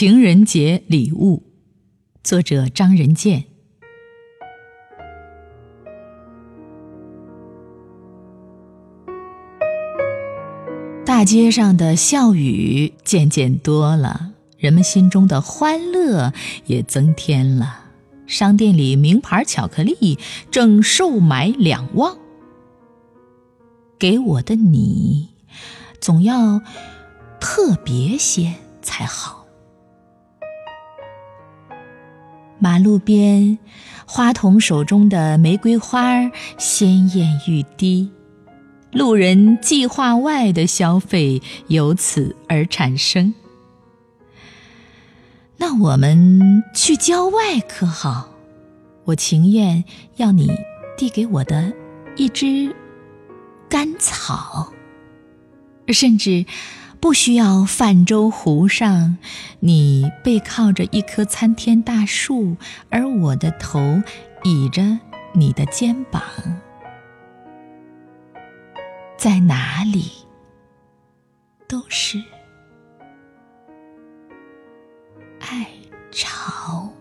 情人节礼物，作者张仁健。大街上的笑语渐渐多了，人们心中的欢乐也增添了。商店里名牌巧克力正售买两旺，给我的你，总要特别些才好。马路边，花童手中的玫瑰花鲜艳欲滴，路人计划外的消费由此而产生。那我们去郊外可好？我情愿要你递给我的一支干草，甚至不需要泛舟湖上你背靠着一棵参天大树而我的头倚着你的肩膀。在哪里都是爱巢。